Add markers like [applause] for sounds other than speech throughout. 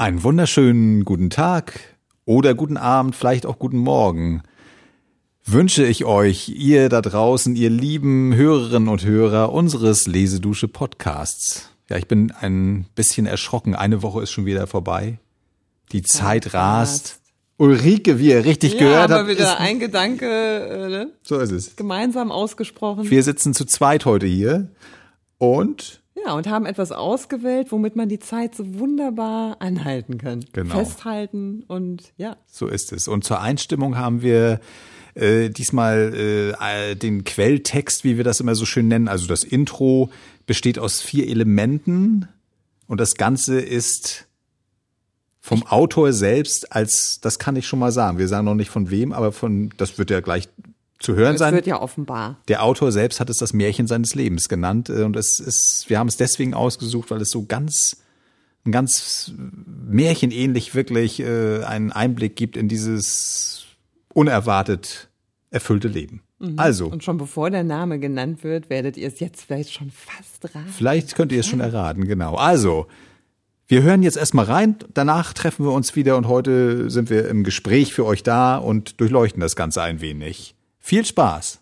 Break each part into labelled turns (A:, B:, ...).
A: Einen wunderschönen guten Tag oder guten Abend, vielleicht auch guten Morgen wünsche ich euch, ihr da draußen, ihr lieben Hörerinnen und Hörer unseres Lesedusche Podcasts. Ja, ich bin ein bisschen erschrocken. Eine Woche ist schon wieder vorbei. Die Zeit rast. Ulrike, wie ihr richtig
B: ja,
A: gehört
B: aber
A: habt,
B: wieder
A: ist,
B: ein Gedanke äh, ne?
A: so ist es.
B: gemeinsam ausgesprochen.
A: Wir sitzen zu zweit heute hier und
B: ja, und haben etwas ausgewählt, womit man die Zeit so wunderbar anhalten kann.
A: Genau.
B: Festhalten und ja.
A: so ist es. Und zur Einstimmung haben wir äh, diesmal äh, den Quelltext, wie wir das immer so schön nennen. Also das Intro besteht aus vier Elementen und das Ganze ist vom Autor selbst als, das kann ich schon mal sagen. Wir sagen noch nicht von wem, aber von, das wird ja gleich zu hören sein.
B: wird ja offenbar.
A: Der Autor selbst hat es das Märchen seines Lebens genannt äh, und es ist, wir haben es deswegen ausgesucht, weil es so ganz, ganz märchenähnlich wirklich äh, einen Einblick gibt in dieses unerwartet erfüllte Leben. Also,
B: Und schon bevor der Name genannt wird, werdet ihr es jetzt vielleicht schon fast raten.
A: vielleicht könnt ihr es schon erraten, genau. Also, wir hören jetzt erstmal rein, danach treffen wir uns wieder und heute sind wir im Gespräch für euch da und durchleuchten das Ganze ein wenig. Viel Spaß!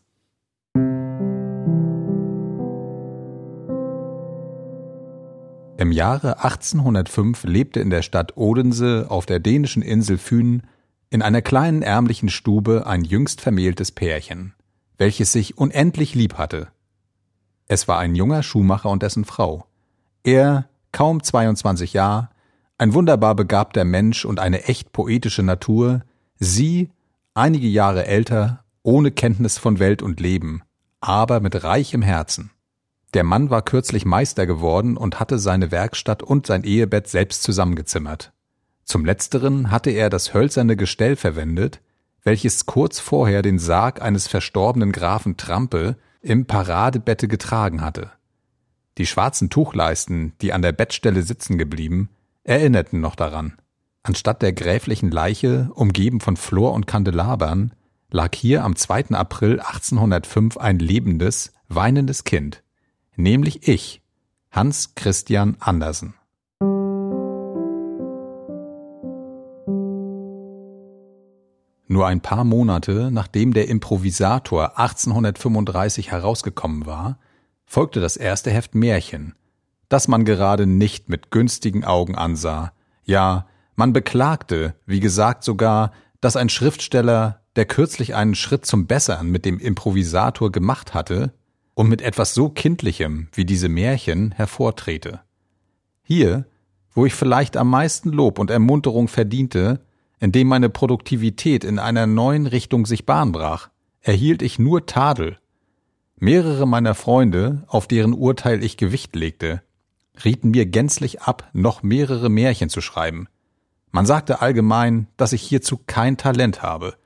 A: Im Jahre 1805 lebte in der Stadt Odense auf der dänischen Insel Fyn in einer kleinen ärmlichen Stube ein jüngst vermähltes Pärchen, welches sich unendlich lieb hatte. Es war ein junger Schuhmacher und dessen Frau. Er, kaum 22 Jahre, ein wunderbar begabter Mensch und eine echt poetische Natur, sie, einige Jahre älter, ohne Kenntnis von Welt und Leben, aber mit reichem Herzen. Der Mann war kürzlich Meister geworden und hatte seine Werkstatt und sein Ehebett selbst zusammengezimmert. Zum letzteren hatte er das hölzerne Gestell verwendet, welches kurz vorher den Sarg eines verstorbenen Grafen Trampe im Paradebette getragen hatte. Die schwarzen Tuchleisten, die an der Bettstelle sitzen geblieben, erinnerten noch daran. Anstatt der gräflichen Leiche, umgeben von Flor und Kandelabern, lag hier am 2. April 1805 ein lebendes, weinendes Kind, nämlich ich, Hans Christian Andersen. Nur ein paar Monate nachdem der Improvisator 1835 herausgekommen war, folgte das erste Heft Märchen, das man gerade nicht mit günstigen Augen ansah. Ja, man beklagte, wie gesagt sogar, dass ein Schriftsteller, der kürzlich einen Schritt zum Bessern mit dem Improvisator gemacht hatte und mit etwas so Kindlichem wie diese Märchen hervortrete. Hier, wo ich vielleicht am meisten Lob und Ermunterung verdiente, indem meine Produktivität in einer neuen Richtung sich Bahn brach, erhielt ich nur Tadel. Mehrere meiner Freunde, auf deren Urteil ich Gewicht legte, rieten mir gänzlich ab, noch mehrere Märchen zu schreiben. Man sagte allgemein, dass ich hierzu kein Talent habe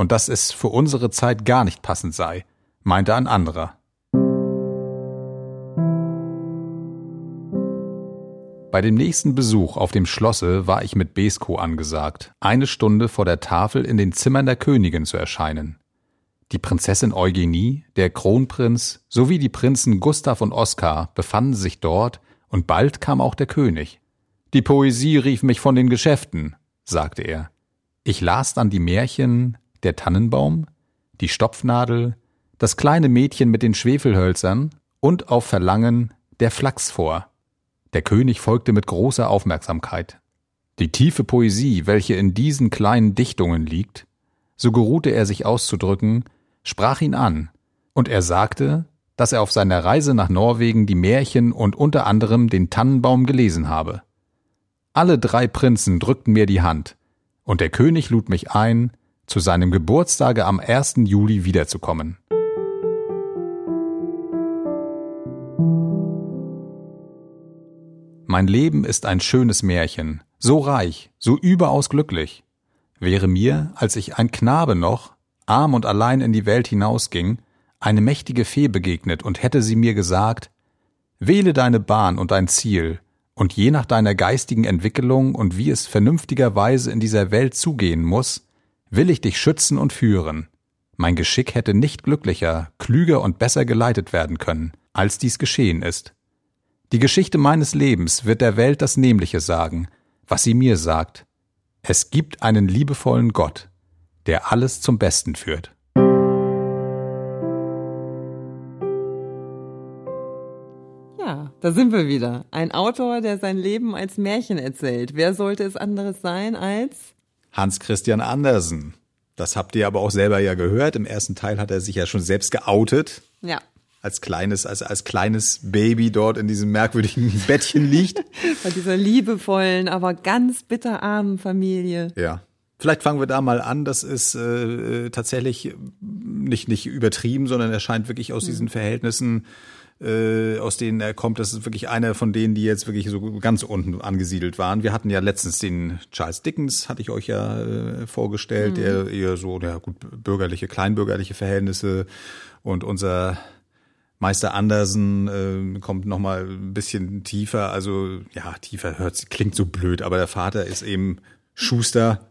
A: und dass es für unsere Zeit gar nicht passend sei, meinte ein anderer. Bei dem nächsten Besuch auf dem Schlosse war ich mit Besko angesagt, eine Stunde vor der Tafel in den Zimmern der Königin zu erscheinen. Die Prinzessin Eugenie, der Kronprinz sowie die Prinzen Gustav und Oskar befanden sich dort, und bald kam auch der König. Die Poesie rief mich von den Geschäften, sagte er. Ich las dann die Märchen Der Tannenbaum, die Stopfnadel, das kleine Mädchen mit den Schwefelhölzern und auf Verlangen der Flachs vor. Der König folgte mit großer Aufmerksamkeit. Die tiefe Poesie, welche in diesen kleinen Dichtungen liegt, so geruhte er sich auszudrücken, sprach ihn an, und er sagte, dass er auf seiner Reise nach Norwegen die Märchen und unter anderem den Tannenbaum gelesen habe. Alle drei Prinzen drückten mir die Hand, und der König lud mich ein, zu seinem Geburtstage am 1. Juli wiederzukommen. Mein Leben ist ein schönes Märchen, so reich, so überaus glücklich. Wäre mir, als ich ein Knabe noch, arm und allein in die Welt hinausging, eine mächtige Fee begegnet und hätte sie mir gesagt, wähle deine Bahn und dein Ziel, und je nach deiner geistigen Entwicklung und wie es vernünftigerweise in dieser Welt zugehen muss, will ich dich schützen und führen. Mein Geschick hätte nicht glücklicher, klüger und besser geleitet werden können, als dies geschehen ist. Die Geschichte meines Lebens wird der Welt das Nämliche sagen, was sie mir sagt. Es gibt einen liebevollen Gott, der alles zum Besten führt.
C: Ja, da sind wir wieder. Ein Autor, der sein Leben als Märchen erzählt. Wer sollte es anderes sein als
A: Hans Christian Andersen. Das habt ihr aber auch selber ja gehört. Im ersten Teil hat er sich ja schon selbst geoutet.
C: Ja.
A: Als kleines, als, als kleines Baby dort in diesem merkwürdigen [laughs] Bettchen liegt. [laughs]
C: Bei dieser liebevollen, aber ganz bitterarmen Familie.
A: Ja. Vielleicht fangen wir da mal an. Das ist äh, tatsächlich nicht, nicht übertrieben, sondern er scheint wirklich aus diesen Verhältnissen, äh, aus denen er kommt, das ist wirklich einer von denen, die jetzt wirklich so ganz unten angesiedelt waren. Wir hatten ja letztens den Charles Dickens, hatte ich euch ja äh, vorgestellt, der eher so, ja gut, bürgerliche, kleinbürgerliche Verhältnisse und unser Meister Andersen äh, kommt noch mal ein bisschen tiefer, also ja, tiefer hört klingt so blöd, aber der Vater ist eben Schuster.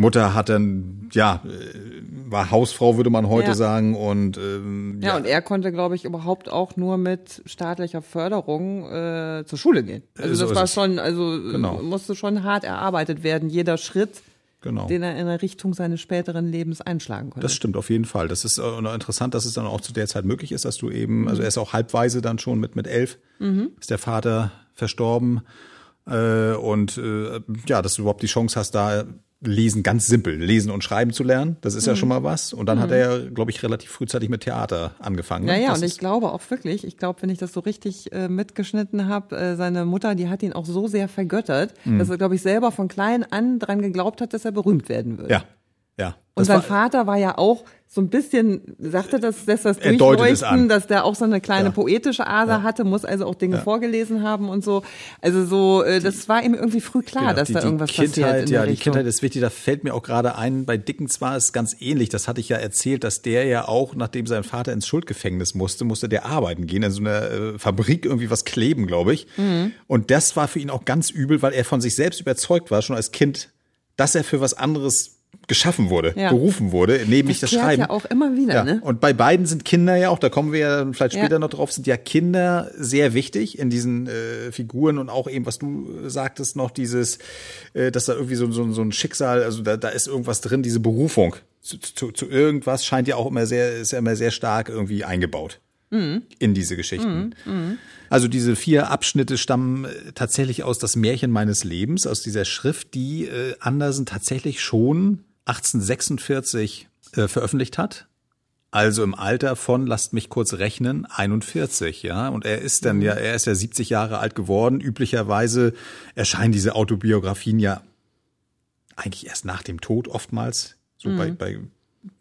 A: Mutter hat dann ja äh, war Hausfrau würde man heute
C: Ja.
A: sagen und ähm,
C: Ja, und er konnte, glaube ich, überhaupt auch nur mit staatlicher Förderung äh, zur Schule gehen. Also
A: So
C: das war
A: es.
C: schon, also äh,
A: Genau.
C: musste schon hart erarbeitet werden, jeder Schritt,
A: genau.
C: den er in der Richtung seines späteren Lebens einschlagen konnte.
A: Das stimmt auf jeden Fall. Das ist äh, interessant, dass es dann auch zu der Zeit möglich ist, dass du eben, also er ist auch halbweise dann schon mit mit elf, ist der Vater verstorben äh, und äh, ja, dass du überhaupt die Chance hast, da lesen ganz simpel, lesen und schreiben zu lernen. Das ist ja schon mal was. Und dann hat er ja, glaube ich, relativ frühzeitig mit Theater angefangen.
C: Ja, ja,
A: Das
C: und ich glaube auch wirklich, ich glaube, wenn ich das so richtig äh, mitgeschnitten habe, äh, seine Mutter, die hat ihn auch so sehr vergöttert,
A: Mhm.
C: dass er, glaube ich, selber von klein an dran geglaubt hat, dass er berühmt werden würde.
A: ja, ja.
C: Und sein
A: war-
C: Vater war ja auch so ein bisschen, sagte das, lässt das durchleuchten, dass der auch so eine kleine
A: Ja.
C: poetische Ader hatte, muss also auch Dinge vorgelesen haben und so. Also so, äh, das war ihm irgendwie früh klar,
A: Genau,
C: dass
A: die,
C: da
A: die
C: irgendwas
A: Kindheit,
C: passiert
A: ja, die
C: Richtung.
A: Kindheit ist wichtig. Da fällt mir auch gerade ein, bei Dickens war es ganz ähnlich. Das hatte ich ja erzählt, dass der ja auch, nachdem sein Vater ins Schuldgefängnis musste, musste der arbeiten gehen, in so einer äh, Fabrik irgendwie was kleben, glaube ich.
C: Mhm.
A: Und das war für ihn auch ganz übel, weil er von sich selbst überzeugt war, schon als Kind, dass er für was anderes geschaffen wurde,
C: Ja.
A: berufen wurde, nämlich
C: das
A: das, Schreiben.
C: ja auch immer wieder,
A: Ja,
C: ne?
A: und bei beiden sind Kinder ja auch, da kommen wir ja vielleicht
C: Ja.
A: später noch drauf, sind ja Kinder sehr wichtig in diesen äh, Figuren und auch eben, was du sagtest, noch dieses, äh, dass da irgendwie so, so, so ein Schicksal, also da, da ist irgendwas drin, diese Berufung zu, zu, zu irgendwas scheint ja auch immer sehr, ist ja immer sehr stark irgendwie eingebaut
C: Mhm.
A: in diese Geschichten. Also diese vier Abschnitte stammen äh, tatsächlich aus das Märchen meines Lebens, aus dieser Schrift, die äh, Andersen tatsächlich schon 1846 äh, veröffentlicht hat. Also im Alter von, lasst mich kurz rechnen, 41, ja. Und er ist dann ja, er ist ja 70 Jahre alt geworden. Üblicherweise erscheinen diese Autobiografien ja eigentlich erst nach dem Tod oftmals, so bei, bei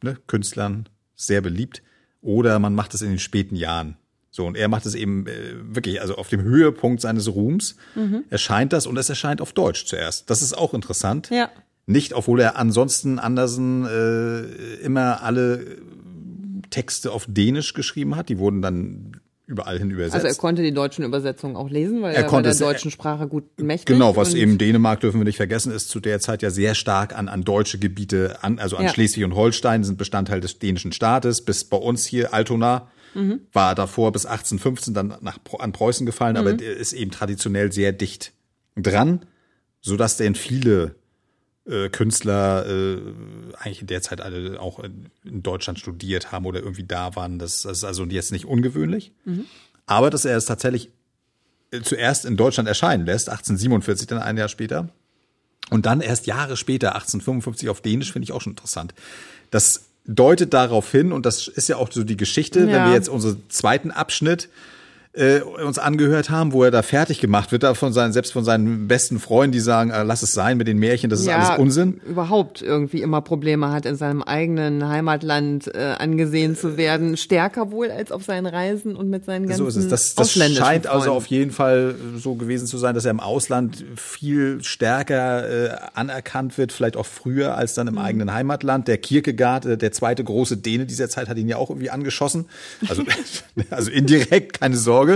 A: ne, Künstlern sehr beliebt. Oder man macht es in den späten Jahren. So, und er macht es eben äh, wirklich, also auf dem Höhepunkt seines Ruhms erscheint das und es erscheint auf Deutsch zuerst. Das ist auch interessant.
C: Ja.
A: Nicht, obwohl er ansonsten Andersen äh, immer alle Texte auf Dänisch geschrieben hat. Die wurden dann überall hin übersetzt.
C: Also er konnte die deutschen Übersetzungen auch lesen, weil
A: Er
C: er,
A: konnte
C: der deutschen Sprache gut mächtig.
A: Genau, was eben Dänemark dürfen wir nicht vergessen, ist zu der Zeit ja sehr stark an, an deutsche Gebiete, an, also an
C: Ja.
A: Schleswig und Holstein sind Bestandteil des dänischen Staates, bis bei uns hier Altona
C: Mhm.
A: war davor bis 1815 dann nach, an Preußen gefallen, aber
C: Mhm.
A: der ist eben traditionell sehr dicht dran, so dass denn viele äh, Künstler äh, eigentlich in der Zeit alle auch in, in Deutschland studiert haben oder irgendwie da waren. Das, das ist also jetzt nicht ungewöhnlich. Aber dass er es tatsächlich äh, zuerst in Deutschland erscheinen lässt, 1847, dann ein Jahr später. Und dann erst Jahre später, 1855 auf Dänisch, finde ich auch schon interessant. Das deutet darauf hin, und das ist ja auch so die Geschichte, wenn
C: Ja.
A: wir jetzt unseren zweiten Abschnitt äh, uns angehört haben, wo er da fertig gemacht wird, da von seinen, selbst von seinen besten Freunden, die sagen, äh, lass es sein mit den Märchen, das ist alles Unsinn.
C: überhaupt irgendwie immer Probleme hat, in seinem eigenen Heimatland äh, angesehen zu werden. Stärker wohl als auf seinen Reisen und mit seinen ganzen
A: So ist es. Das, das scheint also
C: Freunden.
A: auf jeden Fall so gewesen zu sein, dass er im Ausland viel stärker äh, anerkannt wird, vielleicht auch früher als dann im
C: Mhm.
A: eigenen Heimatland. Der Kierkegaard, äh, der zweite große Däne dieser Zeit, hat ihn ja auch irgendwie angeschossen. Also, [laughs] [laughs] also indirekt, keine Sorge,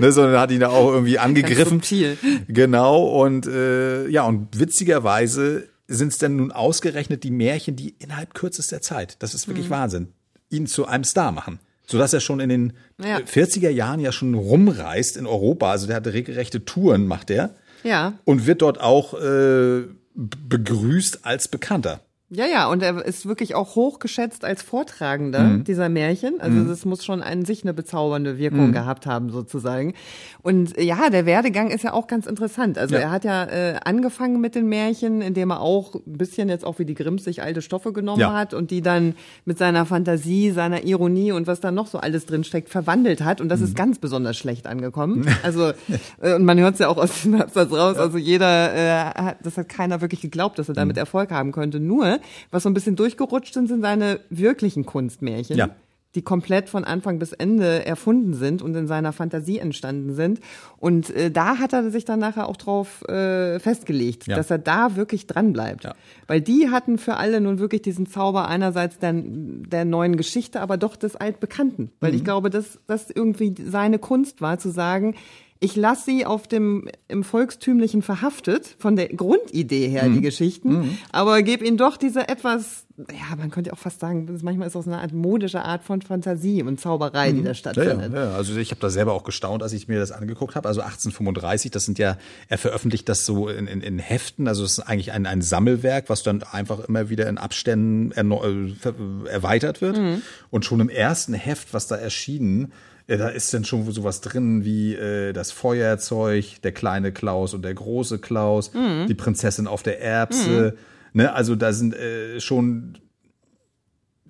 A: ne, sondern hat ihn da auch irgendwie angegriffen.
C: subtil.
A: Genau. Und äh, ja, und witzigerweise sind es dann nun ausgerechnet die Märchen, die innerhalb kürzester Zeit, das ist
C: Mhm.
A: wirklich Wahnsinn, ihn zu einem Star machen. Sodass er schon in den
C: Ja.
A: äh, 40er Jahren ja schon rumreist in Europa. Also der hatte regelrechte Touren, macht er.
C: Ja.
A: Und wird dort auch äh, begrüßt als Bekannter.
C: Ja, ja, und er ist wirklich auch hochgeschätzt als Vortragender mhm. dieser Märchen. Also mhm. das muss schon an sich eine bezaubernde Wirkung mhm. gehabt haben, sozusagen. Und ja, der Werdegang ist ja auch ganz interessant. Also ja. er hat ja äh, angefangen mit den Märchen, indem er auch ein bisschen jetzt auch wie die Grimms sich alte Stoffe genommen ja. hat und die dann mit seiner Fantasie, seiner Ironie und was da noch so alles drinsteckt, verwandelt hat. Und das ist mhm. ganz besonders schlecht angekommen. [laughs] Also, äh, und man hört es ja auch aus dem Absatz raus, ja. also jeder, äh, hat, das hat keiner wirklich geglaubt, dass er damit mhm. Erfolg haben könnte. Nur was so ein bisschen durchgerutscht sind, sind seine wirklichen Kunstmärchen. Ja die komplett von Anfang bis Ende erfunden sind und in seiner Fantasie entstanden sind. Und äh, da hat er sich dann nachher auch drauf äh, festgelegt, ja. dass er da wirklich dran bleibt. Ja. Weil die hatten für alle nun wirklich diesen Zauber einerseits der, der neuen Geschichte, aber doch des Altbekannten. Weil mhm. ich glaube, dass das irgendwie seine Kunst war, zu sagen, ich lasse sie auf dem im Volkstümlichen verhaftet, von der Grundidee her, mhm. die Geschichten, mhm. aber gebe ihnen doch diese etwas, ja, man könnte auch fast sagen, manchmal ist das eine Art modische Art von Fantasie und Zauberei, mhm. die da stattfindet.
A: Ja, ja, also ich habe da selber auch gestaunt, als ich mir das angeguckt habe. Also 1835, das sind ja, er veröffentlicht das so in, in, in Heften, also es ist eigentlich ein, ein Sammelwerk, was dann einfach immer wieder in Abständen äh, erweitert wird. Mhm. Und schon im ersten Heft, was da erschienen, ja, da ist dann schon sowas drin wie äh, das Feuerzeug, der kleine Klaus und der große Klaus, mhm. die Prinzessin auf der Erbse. Mhm. Ne? Also da sind äh, schon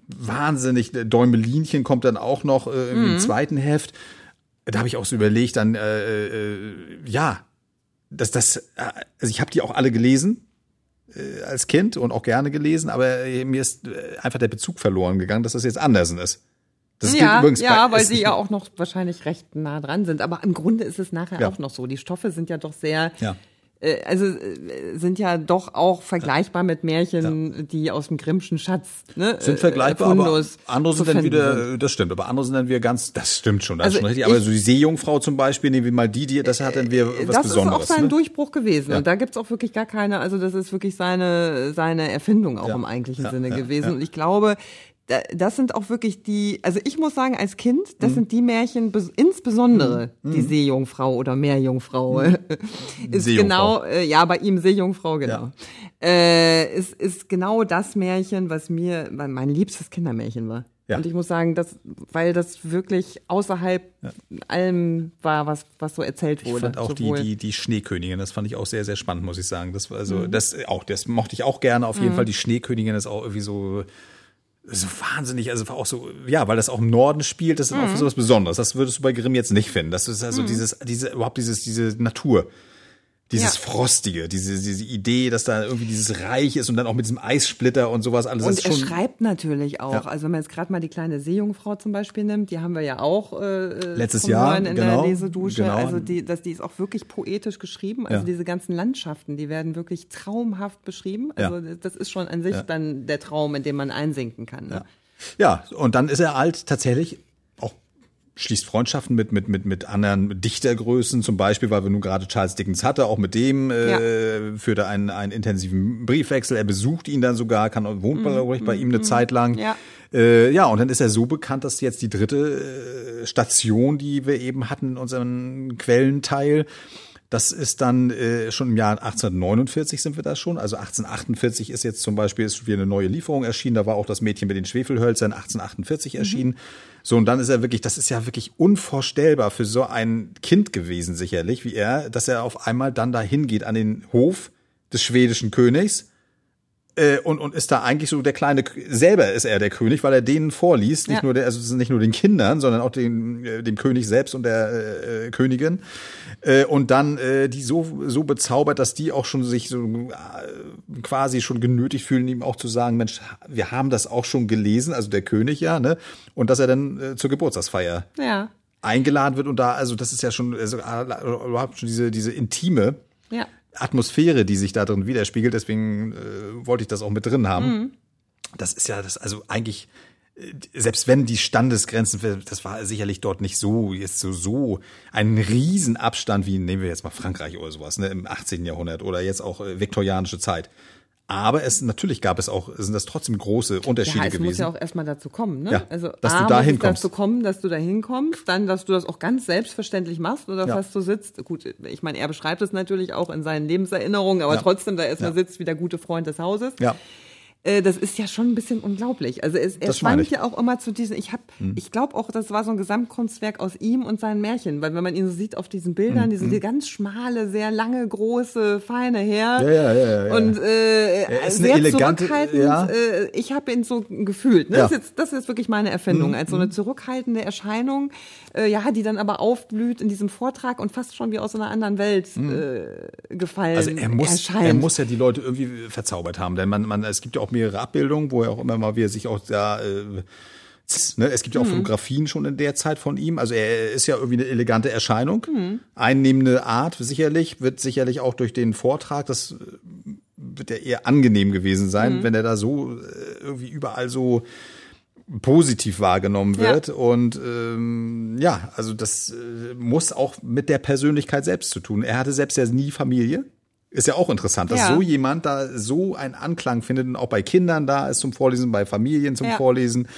A: wahnsinnig, Däumelinchen kommt dann auch noch äh, im mhm. zweiten Heft. Da habe ich auch so überlegt, dann, äh, äh, ja, dass das, äh, also ich habe die auch alle gelesen äh, als Kind und auch gerne gelesen, aber mir ist äh, einfach der Bezug verloren gegangen, dass das jetzt anders ist.
C: Das ja, übrigens ja, weil sie ja auch noch wahrscheinlich recht nah dran sind. Aber im Grunde ist es nachher ja. auch noch so. Die Stoffe sind ja doch sehr, ja. äh, also äh, sind ja doch auch vergleichbar mit Märchen, ja. die aus dem Grimmschen Schatz ne,
A: sind vergleichbar. aber andere sind dann wieder, das stimmt. Aber andere sind dann wieder ganz, das stimmt schon, das also ist schon richtig. Aber so die Seejungfrau zum Beispiel, nehmen wir mal die, die das hat dann wieder was
C: das
A: Besonderes.
C: Das ist auch sein ne? Durchbruch gewesen. Und da gibt's auch wirklich gar keine, also das ist wirklich seine seine Erfindung auch im eigentlichen Sinne gewesen. Und ich glaube, das sind auch wirklich die, also ich muss sagen, als Kind, das mhm. sind die Märchen, insbesondere mhm. die Seejungfrau oder Meerjungfrau, mhm. [laughs] ist Seejungfrau. genau, äh, ja, bei ihm Seejungfrau, genau. Ja. Äh, ist, ist genau das Märchen, was mir mein liebstes Kindermärchen war. Ja. Und ich muss sagen, dass, weil das wirklich außerhalb ja. allem war, was, was so erzählt wurde.
A: Ich fand auch die, die, die Schneekönigin, das fand ich auch sehr, sehr spannend, muss ich sagen. Das, also, mhm. das, auch, das mochte ich auch gerne, auf jeden mhm. Fall. Die Schneekönigin ist auch irgendwie so, so wahnsinnig, also auch so, ja, weil das auch im Norden spielt, das ist mhm. auch so was Besonderes. Das würdest du bei Grimm jetzt nicht finden. Das ist also mhm. dieses, diese, überhaupt dieses, diese Natur dieses ja. Frostige, diese, diese Idee, dass da irgendwie dieses Reich ist und dann auch mit diesem Eissplitter und sowas alles.
C: Und er schon, schreibt natürlich auch, ja. also wenn man jetzt gerade mal die kleine Seejungfrau zum Beispiel nimmt, die haben wir ja auch äh,
A: letztes Jahr in
C: genau, der Lesedusche. Genau. Also die, dass die ist auch wirklich poetisch geschrieben. Also ja. diese ganzen Landschaften, die werden wirklich traumhaft beschrieben. Also das ist schon an sich dann der Traum, in dem man einsinken kann.
A: Ne? Ja. ja, und dann ist er alt tatsächlich schließt Freundschaften mit, mit, mit, mit anderen Dichtergrößen, zum Beispiel, weil wir nun gerade Charles Dickens hatte, auch mit dem äh, ja. führt er einen, einen intensiven Briefwechsel. Er besucht ihn dann sogar, kann wohnt mhm. bei ihm eine mhm. Zeit lang. Ja. Äh, ja, und dann ist er so bekannt, dass jetzt die dritte äh, Station, die wir eben hatten in unserem Quellenteil, das ist dann äh, schon im Jahr 1849 sind wir da schon. Also 1848 ist jetzt zum Beispiel ist wieder eine neue Lieferung erschienen. Da war auch das Mädchen mit den Schwefelhölzern 1848 mhm. erschienen. So, und dann ist er wirklich, das ist ja wirklich unvorstellbar für so ein Kind gewesen, sicherlich, wie er, dass er auf einmal dann dahin geht an den Hof des schwedischen Königs äh, und, und ist da eigentlich so der kleine, selber ist er der König, weil er denen vorliest, nicht ja. nur der, also nicht nur den Kindern, sondern auch den, äh, dem König selbst und der äh, äh, Königin. Äh, und dann äh, die so, so bezaubert, dass die auch schon sich so äh, quasi schon genötigt fühlen, ihm auch zu sagen, Mensch, wir haben das auch schon gelesen, also der König ja, ne? Und dass er dann äh, zur Geburtstagsfeier ja. eingeladen wird und da, also das ist ja schon, also überhaupt schon diese, diese intime ja. Atmosphäre, die sich da drin widerspiegelt. Deswegen äh, wollte ich das auch mit drin haben. Mhm. Das ist ja das, also eigentlich, äh, selbst wenn die Standesgrenzen, das war sicherlich dort nicht so, jetzt so, so ein Riesenabstand wie, nehmen wir jetzt mal Frankreich oder sowas, ne, im 18. Jahrhundert oder jetzt auch äh, viktorianische Zeit. Aber es natürlich gab es auch, sind das trotzdem große Unterschiede
C: ja, es
A: gewesen.
C: muss ja auch erstmal dazu kommen, ne?
A: Ja,
C: also
A: dass
C: A,
A: du da
C: es
A: hinkommst.
C: dazu kommen, dass du da hinkommst, dann, dass du das auch ganz selbstverständlich machst oder
A: Ja.
C: fast so sitzt. Gut, ich meine, er beschreibt es natürlich auch in seinen Lebenserinnerungen, aber
A: Ja.
C: trotzdem da erstmal
A: Ja.
C: sitzt wie der gute Freund des Hauses.
A: ja.
C: Äh, das ist ja schon ein bisschen unglaublich. Also es, er schwankt
A: ich. Hm.
C: ja auch immer zu diesen, ich habe, ich glaube auch, das war so ein Gesamtkunstwerk aus ihm und seinen Märchen, weil wenn man ihn so sieht auf diesen Bildern,
A: Hm,
C: diese die ganz schmale, sehr lange, große, feine Herr.
A: Ja, ja, ja, ja.
C: Und äh,
A: Er ist eine
C: sehr
A: elegante-
C: zurückhaltend.
A: ja.
C: Äh, ich habe ihn so gefühlt. Ne?
A: Ja.
C: Das, ist jetzt, das ist wirklich meine Erfindung, als so eine zurückhaltende Erscheinung, äh, ja, die dann aber aufblüht in diesem Vortrag und fast schon wie aus einer anderen Welt äh, gefallen
A: Also er muss,
C: erscheint.
A: er muss ja die Leute irgendwie verzaubert haben, denn man, man, es gibt ja auch mehrere Abbildungen, wo er auch immer mal wieder sich auch da, äh, ne, es gibt ja auch Fotografien schon in der Zeit von ihm. Also er ist ja irgendwie eine elegante Erscheinung, einnehmende Art sicherlich, wird sicherlich auch durch den Vortrag, das äh, wird ja eher angenehm gewesen sein, wenn er da so äh, irgendwie überall so positiv wahrgenommen
C: Ja.
A: wird. Und ähm, ja, also das äh, muss auch mit der Persönlichkeit selbst zu tun. Er hatte selbst ja nie Familie. Ist ja auch interessant, dass
C: Ja.
A: so jemand da so einen Anklang findet und auch bei Kindern da ist zum Vorlesen, bei Familien zum
C: Ja.
A: Vorlesen,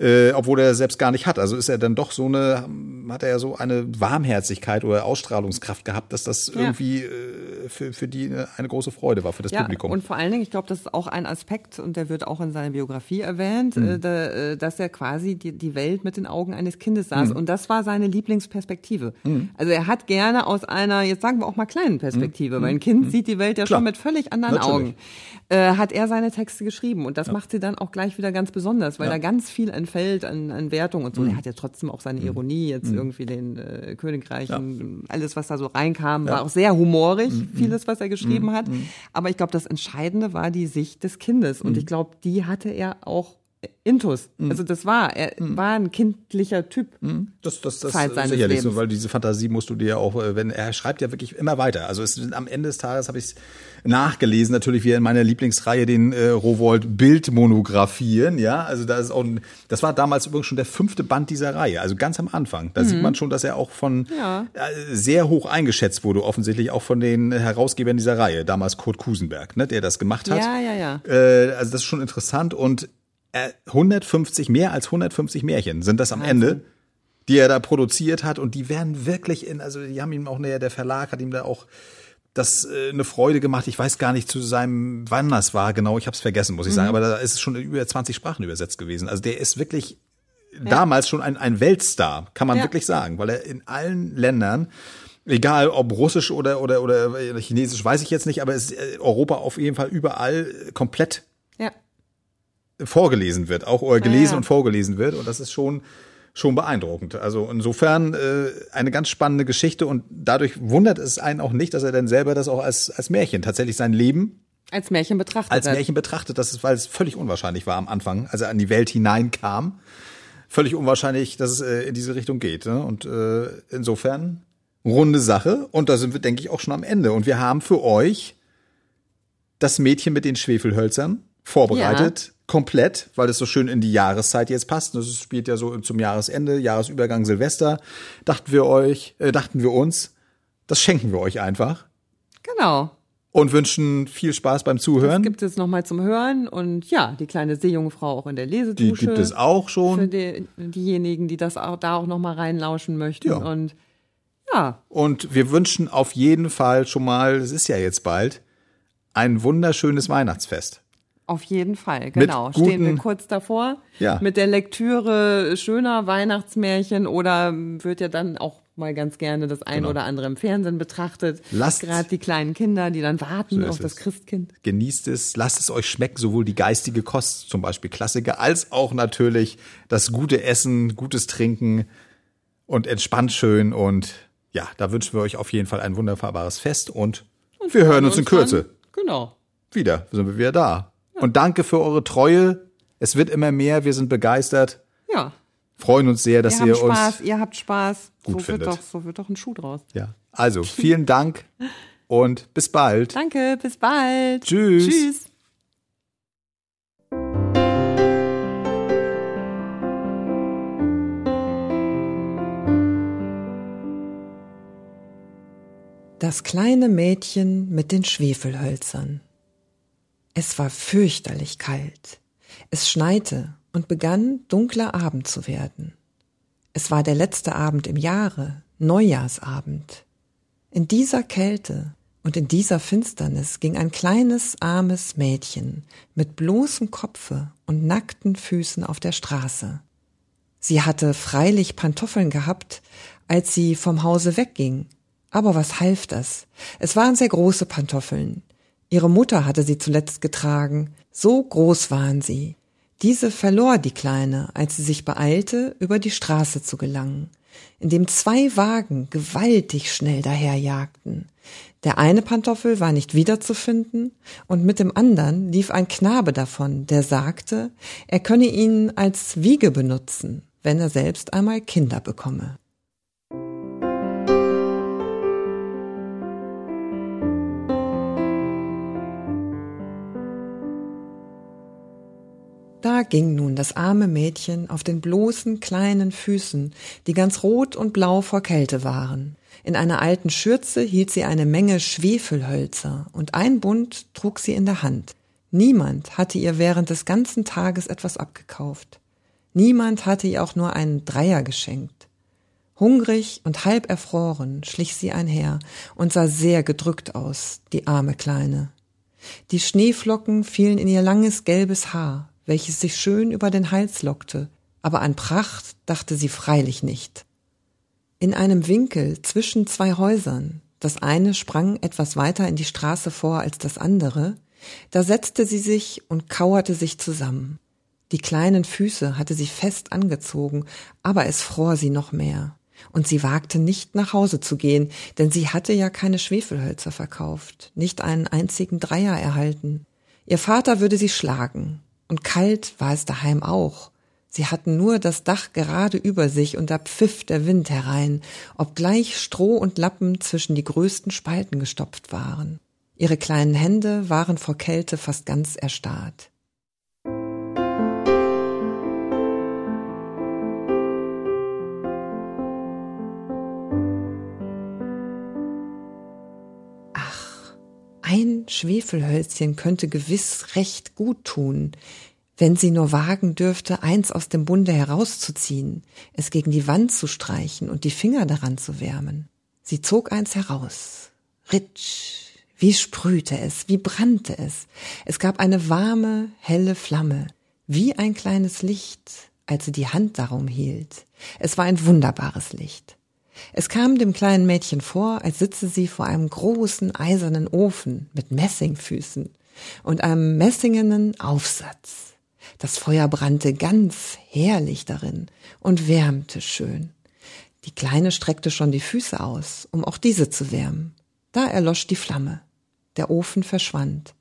A: äh, obwohl er selbst gar nicht hat. Also ist er dann doch so eine, hat er ja so eine Warmherzigkeit oder Ausstrahlungskraft gehabt, dass das
C: Ja.
A: irgendwie äh, für, für die eine, eine große Freude war, für das
C: ja,
A: Publikum.
C: Und vor allen Dingen, ich glaube, das ist auch ein Aspekt, und der wird auch in seiner Biografie erwähnt,
A: Mhm.
C: äh, da, äh, dass er quasi die, die Welt mit den Augen eines Kindes
A: Mhm.
C: saß. Und das war seine Lieblingsperspektive. Also er hat gerne aus einer, jetzt sagen wir auch mal kleinen Perspektive, weil ein Kind sieht die Welt ja
A: Mhm. Klar.
C: schon mit völlig anderen
A: Natürlich.
C: Augen, äh, hat er seine Texte geschrieben. Und das macht sie dann auch gleich wieder ganz besonders, weil
A: Ja. Mhm.
C: da ganz viel entfällt an, an Wertung und so. Er hat ja trotzdem auch seine Ironie, jetzt irgendwie den äh, Königreichen, alles, was da so reinkam, war auch sehr humorig,
A: Mhm.
C: vieles, was er geschrieben hat. Aber ich glaube, das Entscheidende war die Sicht des Kindes.
A: Mhm.
C: Und ich glaube, die hatte er auch intus. Also das war, er
A: Mhm.
C: war ein kindlicher Typ.
A: Das, das, das
C: Zeit seines
A: sicherlich so,
C: Lebens.
A: weil diese Fantasie musst du dir ja auch, äh, wenn er schreibt ja wirklich immer weiter. Also es sind am Ende des Tages habe ich es nachgelesen, natürlich wie in meiner Lieblingsreihe den äh, Rowold Bildmonographien, ja. Also da ist auch, ein, das war damals übrigens schon der fünfte Band dieser Reihe, also ganz am Anfang. Da sieht man schon, dass er auch von
C: Ja.
A: äh, sehr hoch eingeschätzt wurde, offensichtlich auch von den Herausgebern dieser Reihe, damals Kurt Kusenberg, ne, der das gemacht hat.
C: Ja, ja, ja.
A: Äh, also das ist schon interessant und 150, mehr als 150 Märchen sind das am Ende, die er da produziert hat und die werden wirklich in, also die haben ihm auch, ne, der Verlag hat ihm da auch das äh, eine Freude gemacht. Ich weiß gar nicht zu seinem, wann das war genau, ich habe es vergessen, muss ich sagen, aber da ist es schon in über 20 Sprachen übersetzt gewesen. Also der ist wirklich damals schon ein, ein Weltstar, kann man
C: Ja.
A: wirklich sagen, weil er in allen Ländern Egal ob russisch oder, oder, oder chinesisch, weiß ich jetzt nicht, aber es ist äh, Europa auf jeden Fall überall äh, komplett
C: Ja.
A: Vorgelesen wird, auch oder gelesen
C: ja.
A: und vorgelesen wird. Und das ist schon, schon beeindruckend. Also insofern äh, eine ganz spannende Geschichte und dadurch wundert es einen auch nicht, dass er dann selber das auch als, als Märchen, tatsächlich sein Leben
C: Als Märchen betrachtet
A: als. Märchen betrachtet. Das ist, weil es völlig unwahrscheinlich war am Anfang, als er an die Welt hineinkam. Völlig unwahrscheinlich, dass es äh, in diese Richtung geht. Ne? Und äh, insofern runde Sache. Und da sind wir, denke ich, auch schon am Ende. Und wir haben für euch das Mädchen mit den Schwefelhölzern vorbereitet. Komplett, weil es so schön in die Jahreszeit jetzt passt. Das spielt ja so zum Jahresende, Jahresübergang Silvester. Dachten wir euch, äh, dachten wir uns, das schenken wir euch einfach
C: Genau.
A: und wünschen viel Spaß beim Zuhören.
C: Gibt es nochmal zum Hören und ja, die kleine Seejungfrau auch in der
A: Die
C: Lesedusche.
A: gibt es auch
C: Für
A: schon.
C: die, diejenigen, die das auch da auch nochmal reinlauschen möchten.
A: Ja.
C: Und ja,
A: Und wir wünschen auf jeden Fall schon mal, es ist ja jetzt bald, ein wunderschönes Weihnachtsfest.
C: Auf jeden Fall, genau.
A: guten-
C: Stehen wir kurz davor
A: Ja.
C: mit der Lektüre schöner Weihnachtsmärchen oder wird ja dann auch mal ganz gerne das ein
A: Genau.
C: oder andere im Fernsehen betrachtet.
A: Lasst-
C: Gerade die kleinen Kinder, die dann warten
A: So
C: auf das
A: es.
C: Christkind.
A: Genießt es, lasst es euch schmecken, sowohl die geistige Kost, zum Beispiel Klassiker, als auch natürlich das gute Essen, gutes Trinken und entspannt schön. Und ja, da wünschen wir euch auf jeden Fall ein wunderbares Fest und, wir hören uns in Kürze.
C: Dann, genau.
A: Wieder sind wir wieder da. [laughs] Und danke für eure Treue. Es wird immer mehr, wir sind begeistert,
C: Ja.
A: freuen uns sehr, dass
C: Ihr
A: ihr,
C: habt
A: uns
C: Spaß, ihr habt Spaß.
A: gut
C: so wird
A: findet.
C: doch, so wird doch ein Schuh draus.
A: Ja. Also, vielen Dank und bis bald.
C: Danke, bis bald.
A: Tschüss.
C: Tschüss. Das kleine Mädchen mit den Schwefelhölzern. Es war fürchterlich kalt. Es schneite und begann dunkler Abend zu werden. Es war der letzte Abend im Jahre, Neujahrsabend. In dieser Kälte und in dieser Finsternis ging ein kleines, armes Mädchen mit bloßem Kopfe und nackten Füßen auf der Straße. Sie hatte freilich Pantoffeln gehabt, als sie vom Hause wegging. Aber was half das? Es waren sehr große Pantoffeln. Ihre Mutter hatte sie zuletzt getragen. So groß waren sie. Diese verlor die Kleine, als sie sich beeilte, über die Straße zu gelangen, indem zwei Wagen gewaltig schnell daherjagten. Der eine Pantoffel war nicht wiederzufinden, und mit dem anderen lief ein Knabe davon, der sagte, er könne ihn als Wiege benutzen, wenn er selbst einmal Kinder bekomme. Da ging nun das arme Mädchen auf den bloßen kleinen Füßen, die ganz rot und blau vor Kälte waren. In einer alten Schürze hielt sie eine Menge Schwefelhölzer und ein Bund trug sie in der Hand. Niemand hatte ihr während des ganzen Tages etwas abgekauft. Niemand hatte ihr auch nur einen Dreier geschenkt. Hungrig und halb erfroren schlich sie einher und sah sehr gedrückt aus, die arme Kleine. Die Schneeflocken fielen in ihr langes gelbes Haar, welches sich schön über den Hals lockte, aber an Pracht dachte sie freilich nicht. In einem Winkel zwischen zwei Häusern, das eine sprang etwas weiter in die Straße vor als das andere, da setzte sie sich und kauerte sich zusammen. Die kleinen Füße hatte sie fest angezogen, aber es fror sie noch mehr. Und sie wagte nicht nach Hause zu gehen, denn sie hatte ja keine Schwefelhölzer verkauft, nicht einen einzigen Dreier erhalten. Ihr Vater würde sie schlagen, und kalt war es daheim auch. Sie hatten nur das Dach gerade über sich und da pfiff der Wind herein, obgleich Stroh und Lappen zwischen die größten Spalten gestopft waren. Ihre kleinen Hände waren vor Kälte fast ganz erstarrt. Schwefelhölzchen könnte gewiss recht gut tun, wenn sie nur wagen dürfte, eins aus dem Bunde herauszuziehen, es gegen die Wand zu streichen und die Finger daran zu wärmen. Sie zog eins heraus. Ritsch, wie sprühte es, wie brannte es. Es gab eine warme, helle Flamme, wie ein kleines Licht, als sie die Hand darum hielt. Es war ein wunderbares Licht. Es kam dem kleinen Mädchen vor, als sitze sie vor einem großen eisernen Ofen mit Messingfüßen und einem messingenen Aufsatz. Das Feuer brannte ganz herrlich darin und wärmte schön. Die Kleine streckte schon die Füße aus, um auch diese zu wärmen. Da erlosch die Flamme. Der Ofen verschwand.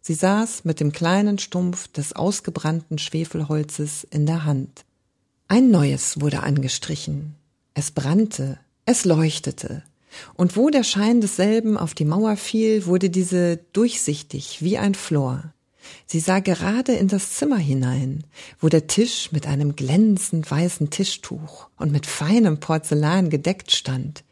C: Sie saß mit dem kleinen Stumpf des ausgebrannten Schwefelholzes in der Hand. Ein neues wurde angestrichen, es brannte, es leuchtete, und wo der Schein desselben auf die Mauer fiel, wurde diese durchsichtig wie ein Flor. Sie sah gerade in das Zimmer hinein, wo der Tisch mit einem glänzend weißen Tischtuch und mit feinem Porzellan gedeckt stand,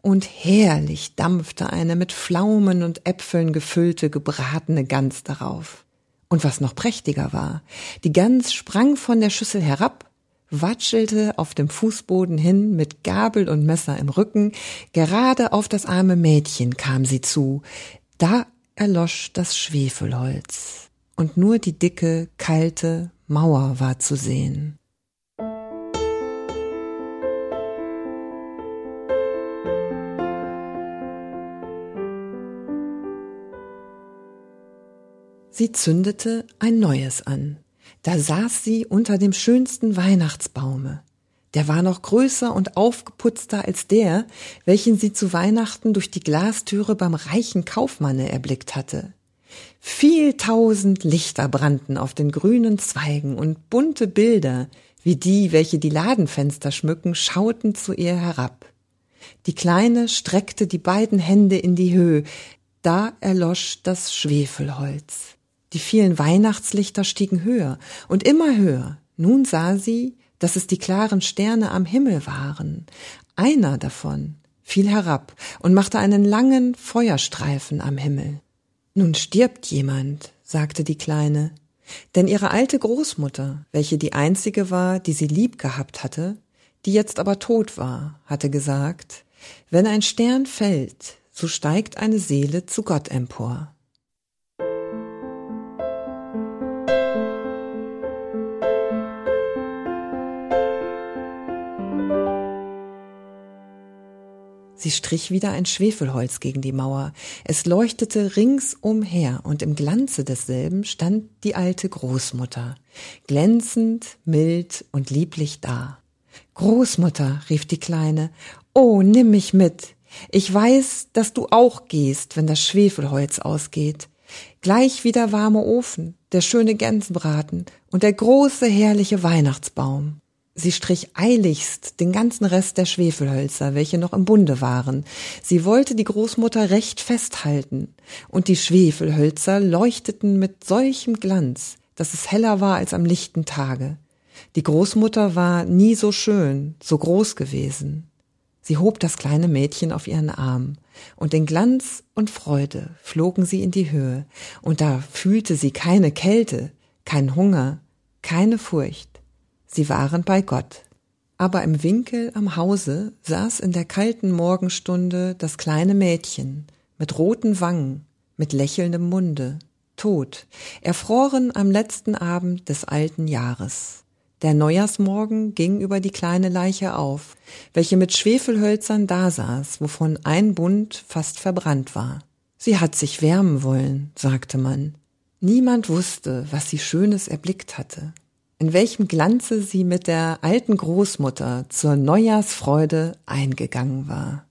C: und herrlich dampfte eine mit Pflaumen und Äpfeln gefüllte gebratene Gans darauf. Und was noch prächtiger war, die Gans sprang von der Schüssel herab watschelte auf dem Fußboden hin mit Gabel und Messer im Rücken, gerade auf das arme Mädchen kam sie zu, da erlosch das Schwefelholz, und nur die dicke, kalte Mauer war zu sehen. Sie zündete ein neues an. Da saß sie unter dem schönsten Weihnachtsbaume. Der war noch größer und aufgeputzter als der, welchen sie zu Weihnachten durch die Glastüre beim reichen Kaufmanne erblickt hatte. Viel tausend Lichter brannten auf den grünen Zweigen und bunte Bilder, wie die, welche die Ladenfenster schmücken, schauten zu ihr herab. Die Kleine streckte die beiden Hände in die Höhe, da erlosch das Schwefelholz. Die vielen Weihnachtslichter stiegen höher und immer höher. Nun sah sie, dass es die klaren Sterne am Himmel waren. Einer davon fiel herab und machte einen langen Feuerstreifen am Himmel. Nun stirbt jemand, sagte die Kleine, denn ihre alte Großmutter, welche die einzige war, die sie lieb gehabt hatte, die jetzt aber tot war, hatte gesagt, wenn ein Stern fällt, so steigt eine Seele zu Gott empor. Sie strich wieder ein Schwefelholz gegen die Mauer. Es leuchtete ringsumher, und im Glanze desselben stand die alte Großmutter, glänzend, mild und lieblich da. Großmutter, rief die Kleine, oh, nimm mich mit. Ich weiß, dass du auch gehst, wenn das Schwefelholz ausgeht. Gleich wie der warme Ofen, der schöne Gänsebraten und der große herrliche Weihnachtsbaum. Sie strich eiligst den ganzen Rest der Schwefelhölzer, welche noch im Bunde waren. Sie wollte die Großmutter recht festhalten, und die Schwefelhölzer leuchteten mit solchem Glanz, dass es heller war als am lichten Tage. Die Großmutter war nie so schön, so groß gewesen. Sie hob das kleine Mädchen auf ihren Arm, und in Glanz und Freude flogen sie in die Höhe, und da fühlte sie keine Kälte, kein Hunger, keine Furcht. Sie waren bei Gott. Aber im Winkel am Hause saß in der kalten Morgenstunde das kleine Mädchen mit roten Wangen, mit lächelndem Munde, tot, erfroren am letzten Abend des alten Jahres. Der Neujahrsmorgen ging über die kleine Leiche auf, welche mit Schwefelhölzern dasaß, wovon ein Bund fast verbrannt war. Sie hat sich wärmen wollen, sagte man. Niemand wusste, was sie Schönes erblickt hatte in welchem Glanze sie mit der alten Großmutter zur Neujahrsfreude eingegangen war.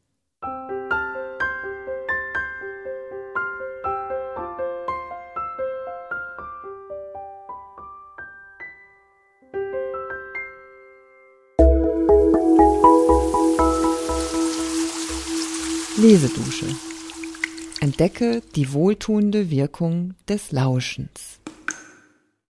C: Lesedusche. Entdecke die wohltuende Wirkung des Lauschens.